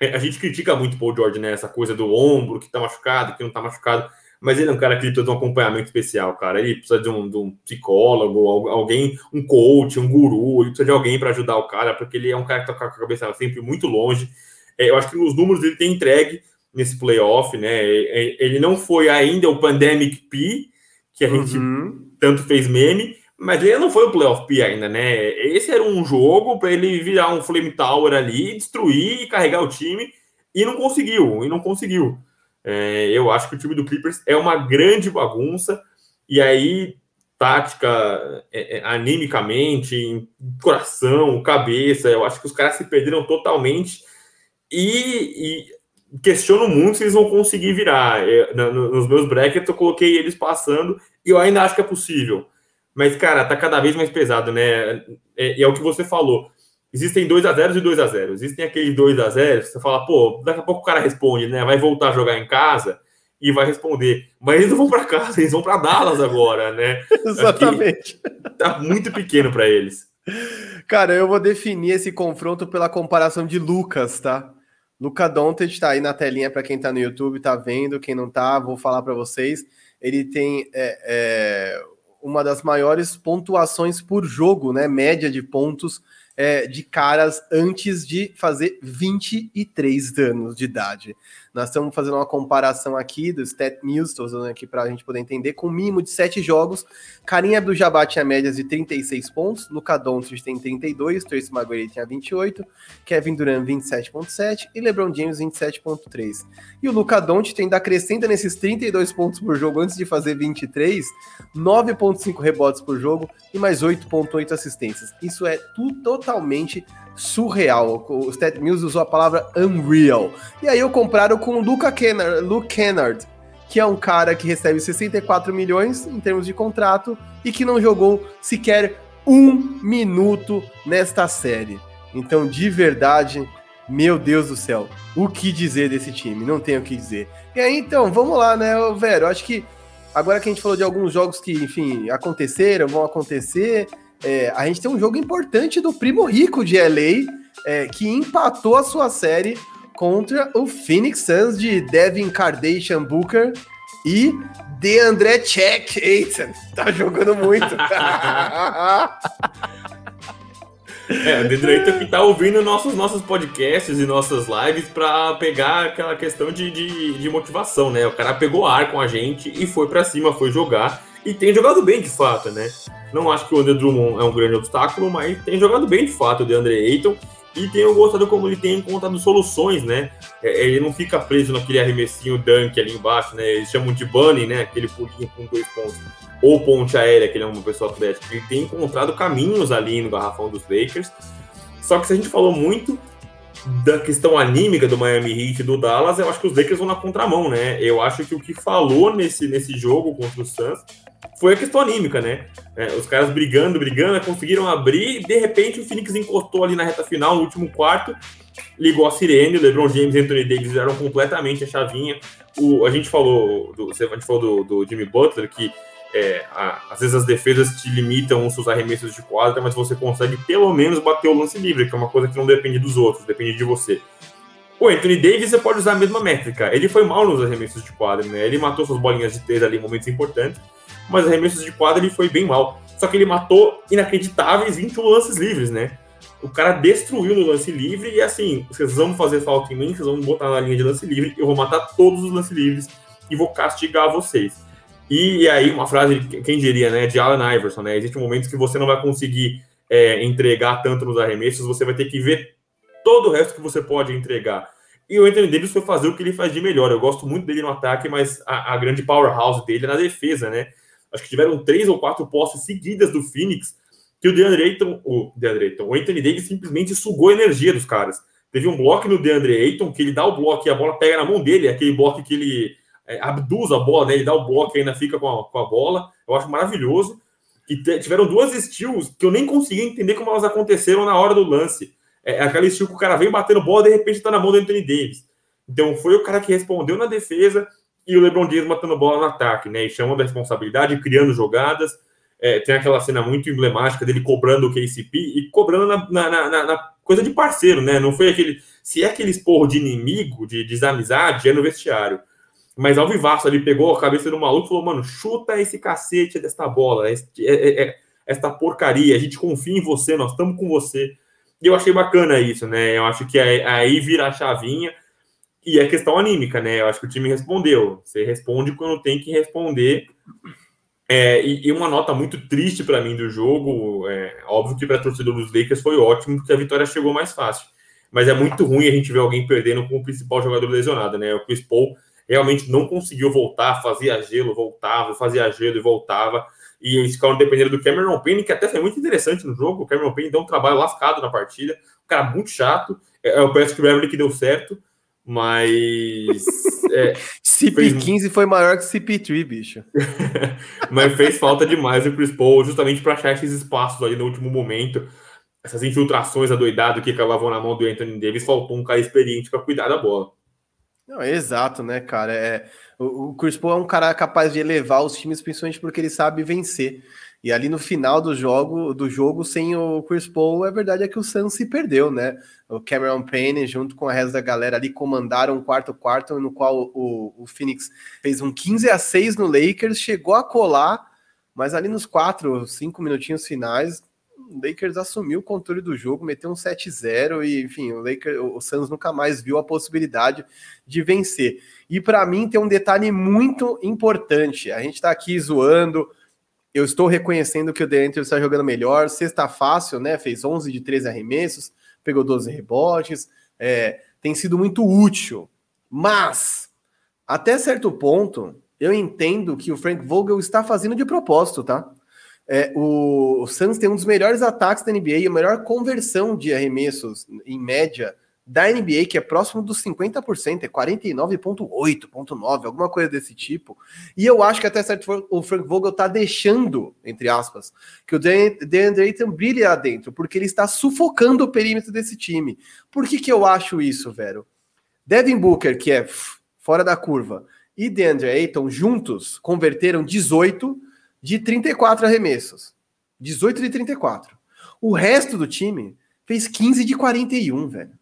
é a gente critica muito o Paul George, né? Essa coisa do ombro, que tá machucado, que não tá machucado. Mas ele é um cara que precisa de um acompanhamento especial, cara. Ele precisa de um, de um psicólogo, alguém, um coach, um guru. Ele precisa de alguém para ajudar o cara, porque ele é um cara que tá com a cabeça sempre muito longe. É, eu acho que nos números ele tem entregue nesse playoff, né? Ele não foi ainda o Pandemic P, que a gente uhum. tanto fez meme, mas ele não foi o playoff P ainda, né? Esse era um jogo para ele virar um Flame Tower ali, destruir e carregar o time, e não conseguiu, e não conseguiu. É, eu acho que o time do Clippers é uma grande bagunça, e aí, tática, é, é, animicamente, coração, cabeça, eu acho que os caras se perderam totalmente. E, e questiono muito se eles vão conseguir virar. Eu, nos meus brackets eu coloquei eles passando e eu ainda acho que é possível. Mas, cara, tá cada vez mais pesado, né? É, e é, é, o que você falou. Existem 2 a 0 e 2 a 0 Existem aqueles 2 a 0 você fala, pô, daqui a pouco o cara responde, né? Vai voltar a jogar em casa e vai responder. Mas eles não vão para casa, eles vão para Dallas agora, né? Exatamente. Aqui tá muito pequeno para eles. Cara, eu vou definir esse confronto pela comparação de Lucas, tá? Luca Doncic tá aí na telinha para quem tá no YouTube, tá vendo, quem não tá, vou falar para vocês. Ele tem é, é, uma das maiores pontuações por jogo, né? Média de pontos é, de caras antes de fazer 23 anos de idade. Nós estamos fazendo uma comparação aqui do Stat News, estou usando aqui para a gente poder entender, com um mínimo de 7 jogos. Carinha do Jabá tinha médias de 36 pontos, Luca Doncic tem 32, Tracy McGrady tinha 28, Kevin Durant 27.7 e LeBron James 27.3. E o Luca Doncic ainda acrescenta nesses 32 pontos por jogo antes de fazer 23, 9.5 rebotes por jogo e mais 8.8 assistências. Isso é tudo totalmente surreal. O Stat News usou a palavra unreal. E aí eu compraram com o Luca Kennard, Luke Kennard, que é um cara que recebe 64 milhões em termos de contrato e que não jogou sequer um minuto nesta série. Então, de verdade, meu Deus do céu, o que dizer desse time? Não tenho o que dizer. E aí, então, vamos lá, né, Vero? Acho que agora que a gente falou de alguns jogos que, enfim, aconteceram, vão acontecer, é, a gente tem um jogo importante do primo rico de LA, é, que empatou a sua série contra o Phoenix Suns de Devin Kardashian Booker e DeAndre Check. Eita, tá jogando muito. É, o Deandre que tá ouvindo nossos, nossos podcasts e nossas lives para pegar aquela questão de, de, de, motivação, né? O cara pegou ar com a gente e foi para cima, foi jogar. E tem jogado bem de fato, né? Não acho que o André Drummond é um grande obstáculo, mas tem jogado bem de fato o DeAndre Ayton. E tenho gostado como ele tem encontrado soluções, né? É, ele não fica preso naquele arremessinho dunk ali embaixo, né? Eles chamam de bunny, né? Aquele pulinho com dois pontos. Ou ponte aérea, que ele é uma pessoa atlética. Ele tem encontrado caminhos ali no garrafão dos Lakers. Só que se a gente falou muito da questão anímica do Miami Heat e do Dallas, eu acho que os Lakers vão na contramão, né? Eu acho que o que falou nesse, nesse jogo contra o Suns foi a questão anímica, né? É, os caras brigando, brigando, conseguiram abrir, e de repente o Phoenix encostou ali na reta final, no último quarto, ligou a sirene, o LeBron James e Anthony Davis eram completamente a chavinha. O, a gente falou, do, a gente falou do, do Jimmy Butler, que é, a, às vezes as defesas te limitam os seus arremessos de quadra, mas você consegue pelo menos bater o lance livre, que é uma coisa que não depende dos outros, depende de você. O Anthony Davis você pode usar a mesma métrica. Ele foi mal nos arremessos de quadra, né? Ele matou suas bolinhas de três ali em momentos importantes, mas arremessos de quadra ele foi bem mal. Só que ele matou inacreditáveis 21 lances livres, né? O cara destruiu no lance livre e assim, vocês vão fazer falta em mim, vocês vão botar na linha de lance livre, eu vou matar todos os lances livres e vou castigar vocês. E, e aí, uma frase, quem diria, né, de Alan Iverson, né? Existem momentos que você não vai conseguir é, entregar tanto nos arremessos, você vai ter que ver todo o resto que você pode entregar. E o Anthony Davis foi fazer o que ele faz de melhor. Eu gosto muito dele no ataque, mas a, a grande powerhouse dele é na defesa, né? Acho que tiveram três ou quatro postes seguidas do Phoenix que o DeAndre Ayton, o DeAndre Ayton, o Anthony Davis simplesmente sugou a energia dos caras. Teve um bloco no DeAndre Ayton que ele dá o bloco e a bola pega na mão dele, aquele bloco que ele é, abduz a bola, né? Ele dá o bloco e ainda fica com a, com a bola. Eu acho maravilhoso. E tiveram duas steals que eu nem consegui entender como elas aconteceram na hora do lance. É, é aquela steal que o cara vem batendo bola e de repente tá na mão do Anthony Davis. Então foi o cara que respondeu na defesa e o LeBron James matando bola no ataque, né? E chamando a responsabilidade, criando jogadas. É, tem aquela cena muito emblemática dele cobrando o KCP e cobrando na, na, na, na, coisa de parceiro, né? Não foi aquele. Se é aquele esporro de inimigo, de desamizade, é no vestiário. Mas ao vivaço ali pegou a cabeça do maluco e falou: mano, chuta esse cacete desta bola, é, é, é, esta porcaria, a gente confia em você, nós estamos com você. E eu achei bacana isso, né? Eu acho que aí vira a chavinha e é questão anímica, né? Eu acho que o time respondeu. Você responde quando tem que responder. É, e, e, uma nota muito triste para mim do jogo, é, óbvio que para a torcida dos Lakers foi ótimo, porque a vitória chegou mais fácil. Mas é muito ruim a gente ver alguém perdendo com o principal jogador lesionado, né? O Chris Paul realmente não conseguiu voltar, fazia gelo, voltava, fazia gelo e voltava. E eles ficaram dependendo do Cameron Payne, que até foi muito interessante no jogo. O Cameron Payne deu um trabalho lascado na partida, um cara muito chato. É, é o Patrick Beverly que deu certo. Mas. É, CP15 fez... foi maior que CP3, bicho. Mas fez falta demais o Chris Paul, justamente para achar esses espaços ali no último momento. Essas infiltrações adoidado que cavavam na mão do Anthony Davis, faltou um cara experiente para cuidar da bola. Não, exato, né, cara? É, o, o Chris Paul é um cara capaz de elevar os times, principalmente porque ele sabe vencer. E ali no final do jogo, do jogo sem o Chris Paul, a verdade é que o Suns se perdeu, né? O Cameron Payne, junto com a resto da galera ali, comandaram um quarto quarto, no qual o, o Phoenix fez um 15 a 6 no Lakers, chegou a colar, mas ali nos quatro, cinco minutinhos finais, o Lakers assumiu o controle do jogo, meteu um 7-0 e, enfim, o Lakers, o Suns nunca mais viu a possibilidade de vencer. E para mim tem um detalhe muito importante. A gente está aqui zoando, eu estou reconhecendo que o DeAndre está jogando melhor. Sexta fácil, né? Fez 11 de 13 arremessos, pegou 12 rebotes, é, tem sido muito útil. Mas, até certo ponto, eu entendo que o Frank Vogel está fazendo de propósito, tá? É, o, o Suns tem um dos melhores ataques da NBA a melhor conversão de arremessos em média da NBA, que é próximo dos 50%, é 49,8,9, alguma coisa desse tipo. E eu acho que até certo o Frank Vogel tá deixando, entre aspas, que o DeAndre Ayton brilhe lá dentro, porque ele está sufocando o perímetro desse time. Por que, que eu acho isso, velho? Devin Booker, que é fora da curva, e DeAndre Ayton juntos converteram 18 de 34 arremessos. 18 de 34. O resto do time fez 15 de 41, velho.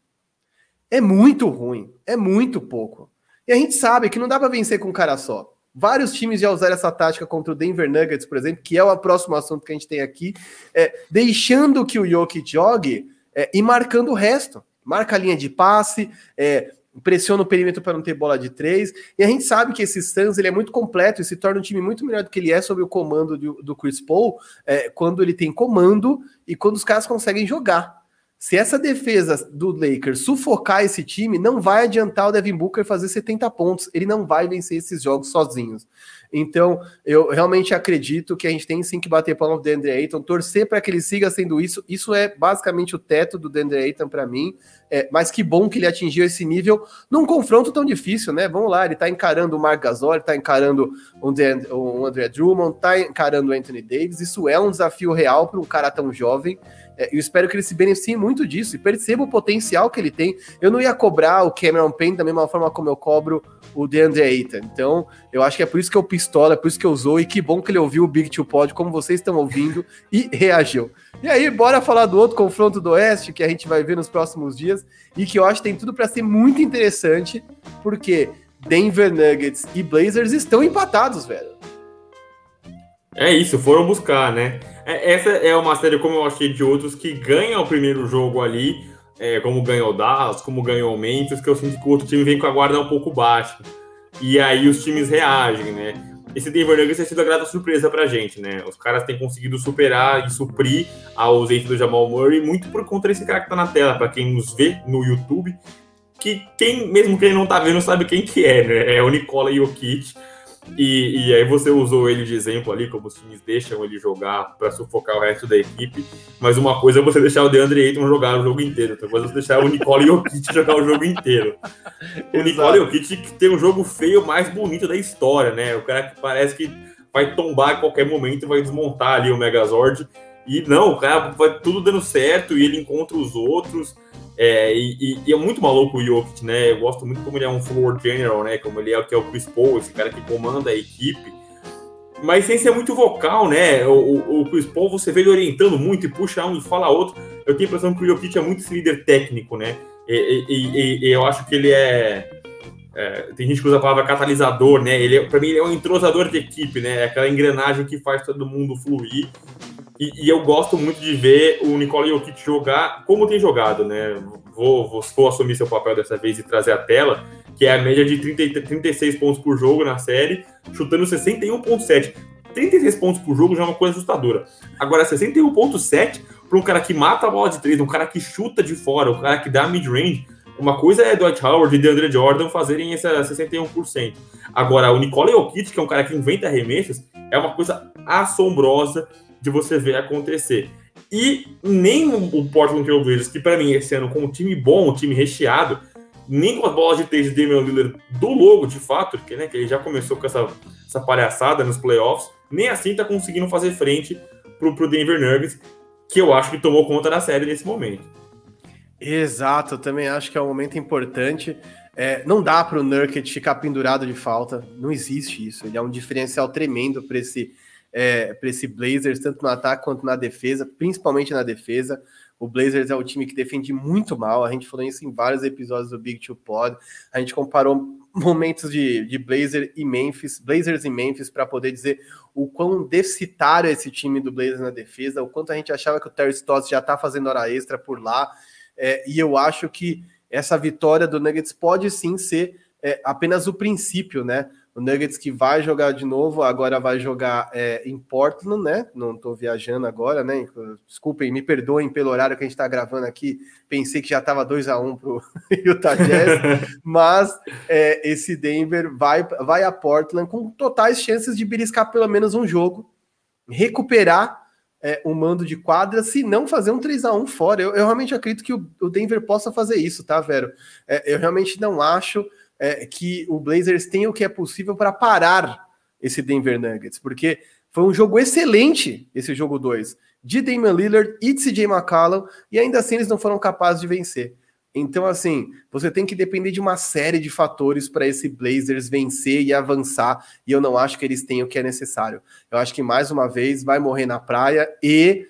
É muito ruim, é muito pouco. E a gente sabe que não dá para vencer com um cara só. Vários times já usaram essa tática contra o Denver Nuggets, por exemplo, que é o próximo assunto que a gente tem aqui, é, deixando que o Jokic jogue é, e marcando o resto. Marca a linha de passe, é, pressiona o perímetro para não ter bola de três. E a gente sabe que esse Suns ele é muito completo e se torna um time muito melhor do que ele é sob o comando do, do Chris Paul, é, quando ele tem comando e quando os caras conseguem jogar. Se essa defesa do Lakers sufocar esse time, não vai adiantar o Devin Booker fazer 70 pontos. Ele não vai vencer esses jogos sozinhos. Então, eu realmente acredito que a gente tem sim que bater palma do Deandre Ayton, torcer para que ele siga sendo isso. Isso é basicamente o teto do Deandre Ayton para mim. É, mas que bom que ele atingiu esse nível num confronto tão difícil, né? Vamos lá, ele está encarando o Mark Gasol, está encarando o, Dan, o André Drummond, está encarando o Anthony Davis. Isso é um desafio real para um cara tão jovem. É, eu espero que ele se beneficie muito disso e perceba o potencial que ele tem. Eu não ia cobrar o Cameron Payne da mesma forma como eu cobro o DeAndre Ayton. Então, eu acho que é por isso que eu pistola, é por isso que eu usou e que bom que ele ouviu o Big Two Pod, como vocês estão ouvindo, e reagiu. E aí, bora falar do outro confronto do Oeste que a gente vai ver nos próximos dias e que eu acho que tem tudo para ser muito interessante, porque Denver Nuggets e Blazers estão empatados, velho. É isso, foram buscar, né? É, essa é uma série, como eu achei de outros, que ganha o primeiro jogo ali, é, como ganhou o Dallas, como ganhou o Memphis, que eu sinto que o outro time vem com a guarda um pouco baixa. E aí os times reagem, né? Esse Denver Nuggets tem sido a grata surpresa pra gente, né? Os caras têm conseguido superar e suprir a ausência do Jamal Murray muito por conta desse cara que tá na tela, para quem nos vê no YouTube, que quem, mesmo quem não tá vendo, sabe quem que é, né? É o Nicola Jokic, e, e, aí você usou ele de exemplo ali, como os times deixam ele jogar para sufocar o resto da equipe. Mas uma coisa é você deixar o DeAndre Ayton jogar o jogo inteiro, outra coisa é você deixar o Nicole Jokic jogar o jogo inteiro. O Nicole Jokic tem o jogo feio mais bonito da história, né? O cara que parece que vai tombar a qualquer momento, vai desmontar ali o Megazord. E não, o cara vai tudo dando certo e ele encontra os outros. É, e, e, é muito maluco o Jokic, né? Eu gosto muito como ele é um floor general, né? Como ele é o que é o Chris Paul, esse cara que comanda a equipe. Mas sem ser muito vocal, né? O, o, Chris Paul, você vê ele orientando muito e puxa um e fala outro. Eu tenho a impressão que o Jokic é muito esse líder técnico, né? E, e, e eu acho que ele é, é, Tem gente que usa a palavra catalisador, né? Ele, é, pra mim, ele é um entrosador de equipe, né? Aquela engrenagem que faz todo mundo fluir. E, e, eu gosto muito de ver o Nicola Jokic jogar como tem jogado, né? Vou, vou, vou, assumir seu papel dessa vez e trazer a tela, que é a média de 30, 36 pontos por jogo na série, chutando 61,7. 36 pontos por jogo já é uma coisa assustadora. Agora, 61,7 para um cara que mata a bola de três, um cara que chuta de fora, um cara que dá mid-range. Uma coisa é Dwight Howard e DeAndre Jordan fazerem esse 61%. Agora, o Nicola Jokic, que é um cara que inventa arremessos, é uma coisa assombrosa de você ver acontecer. E nem o Portland Trail Blazers, que para mim esse ano com um time bom, um time recheado, nem com as bolas de três de Damian Lillard do logo, de fato, que, né, que ele já começou com essa, essa palhaçada nos playoffs, nem assim tá conseguindo fazer frente pro, pro Denver Nuggets, que eu acho que tomou conta da série nesse momento. Exato, eu também acho que é um momento importante. É, não dá para o Nurkic ficar pendurado de falta, não existe isso. Ele é um diferencial tremendo para esse é, para esse Blazers, tanto no ataque quanto na defesa, principalmente na defesa. O Blazers é o time que defende muito mal. A gente falou isso em vários episódios do Big Two Pod. A gente comparou momentos de, de Blazer e Memphis, Blazers e Memphis, para poder dizer o quão deficitário é esse time do Blazers na defesa, o quanto a gente achava que o Terry Stotts já está fazendo hora extra por lá. É, e eu acho que essa vitória do Nuggets pode sim ser é, apenas o princípio, né? O Nuggets que vai jogar de novo, agora vai jogar é, em Portland, né? Não estou viajando agora, né? Desculpem, me perdoem pelo horário que a gente está gravando aqui. Pensei que já estava 2 a 1 um para o Utah Jazz, mas é, esse Denver vai, vai a Portland com totais chances de beliscar pelo menos um jogo, recuperar é, o mando de quadra, se não fazer um 3 a 1 fora. Eu, eu realmente acredito que o, o, Denver possa fazer isso, tá, Vero? É, eu realmente não acho é, que o Blazers tem o que é possível para parar esse Denver Nuggets, porque foi um jogo excelente esse jogo 2 de Damian Lillard e de CJ McCollum, e ainda assim eles não foram capazes de vencer. Então, assim, você tem que depender de uma série de fatores para esse Blazers vencer e avançar, e eu não acho que eles tenham o que é necessário. Eu acho que, mais uma vez, vai morrer na praia e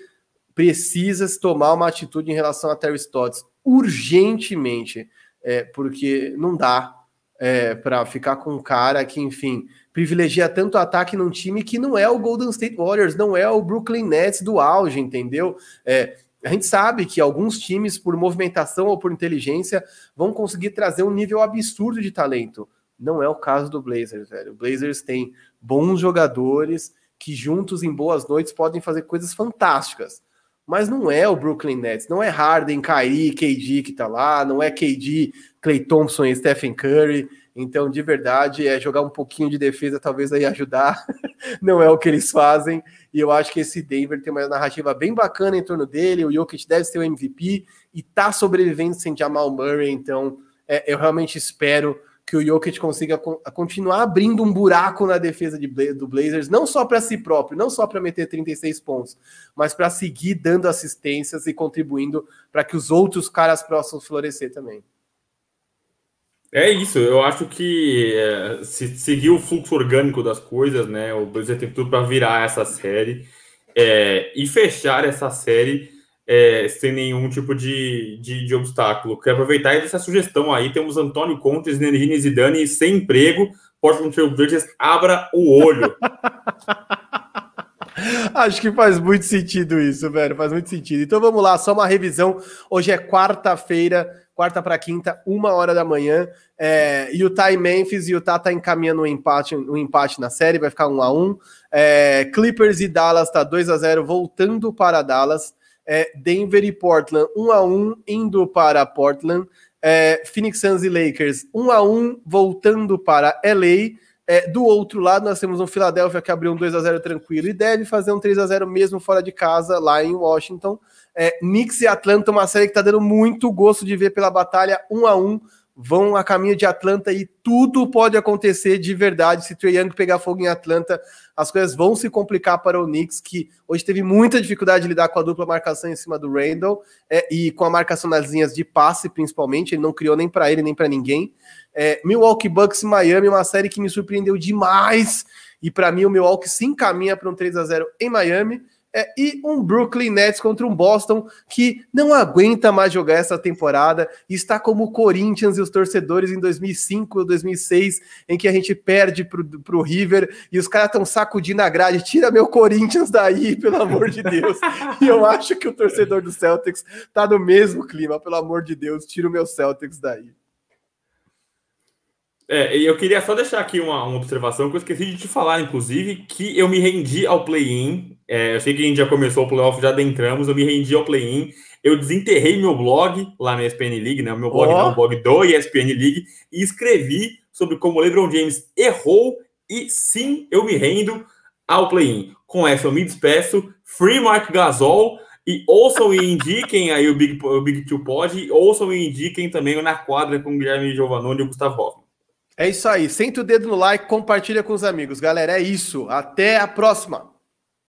precisa se tomar uma atitude em relação a Terry Stotts urgentemente, é, porque não dá é, para ficar com um cara que, enfim, privilegia tanto ataque num time que não é o Golden State Warriors, não é o Brooklyn Nets do auge, entendeu? É, a gente sabe que alguns times, por movimentação ou por inteligência, vão conseguir trazer um nível absurdo de talento. Não é o caso do Blazers, velho. O Blazers tem bons jogadores que juntos em boas noites podem fazer coisas fantásticas. Mas não é o Brooklyn Nets, não é Harden, Kyrie, KD que tá lá, não é KD, Clay Thompson e Stephen Curry. Então, de verdade, é jogar um pouquinho de defesa, talvez aí ajudar. não é o que eles fazem. E eu acho que esse Denver tem uma narrativa bem bacana em torno dele. O Jokic deve ser o MVP e tá sobrevivendo sem Jamal Murray. Então, é, eu realmente espero que o Jokic consiga continuar abrindo um buraco na defesa de, do Blazers, não só para si próprio, não só para meter 36 pontos, mas para seguir dando assistências e contribuindo para que os outros caras possam florescer também. É isso, eu acho que é, se seguir o fluxo orgânico das coisas, né? O Blazers tem tudo para virar essa série é, e fechar essa série é, sem nenhum tipo de, de, de, obstáculo. Quero aproveitar essa sugestão aí. Temos Antônio Contes, Nenine Zidane sem emprego. Portland Trail Blazers, abra o olho. Acho que faz muito sentido isso, velho. Faz muito sentido. Então vamos lá, só uma revisão. Hoje é quarta-feira, quarta para quinta, uma hora da manhã. É, Utah e Memphis. Utah tá encaminhando um empate, um empate na série, vai ficar um a um. É, Clippers e Dallas tá 2 a 0 voltando para Dallas é, Denver e Portland 1 a 1 indo para Portland, é, Phoenix Suns e Lakers 1 a 1 voltando para LA. É, do outro lado, nós temos um Philadelphia que abriu um 2 a 0 tranquilo e deve fazer um 3 a 0 mesmo fora de casa, lá em Washington. É, Knicks e Atlanta, uma série que está dando muito gosto de ver pela batalha 1 a 1 vão a caminho de Atlanta e tudo pode acontecer de verdade. Se Trae Young pegar fogo em Atlanta, as coisas vão se complicar para o Knicks, que hoje teve muita dificuldade de lidar com a dupla marcação em cima do Randall é, e com a marcação nas linhas de passe, principalmente. Ele não criou nem para ele, nem para ninguém. É, Milwaukee Bucks Miami, uma série que me surpreendeu demais. E para mim, o Milwaukee se encaminha para um 3 a 0 em Miami. É, e um Brooklyn Nets contra um Boston que não aguenta mais jogar essa temporada e está como o Corinthians e os torcedores em 2005 ou 2006, em que a gente perde para o River e os caras estão sacudindo a grade. Tira meu Corinthians daí, pelo amor de Deus. e eu acho que o torcedor do Celtics está no mesmo clima, pelo amor de Deus, tira o meu Celtics daí. É, eu queria só deixar aqui uma, uma, observação que eu esqueci de te falar, inclusive, que eu me rendi ao play-in. É, eu sei que a gente já começou o playoff, já adentramos, eu me rendi ao play-in. Eu desenterrei meu blog lá na ESPN League, né? O meu blog oh. não, o blog do ESPN League, e escrevi sobre como o LeBron James errou e sim, eu me rendo ao play-in. Com essa eu me despeço. Free Mark Gasol. E ouçam e indiquem aí o Big, o Big Two Pod, ouçam e indiquem também na quadra com o Guilherme Giovanoni e o Gustavo Hoffman. É isso aí. Senta o dedo no like, compartilha com os amigos. Galera, é isso. Até a próxima.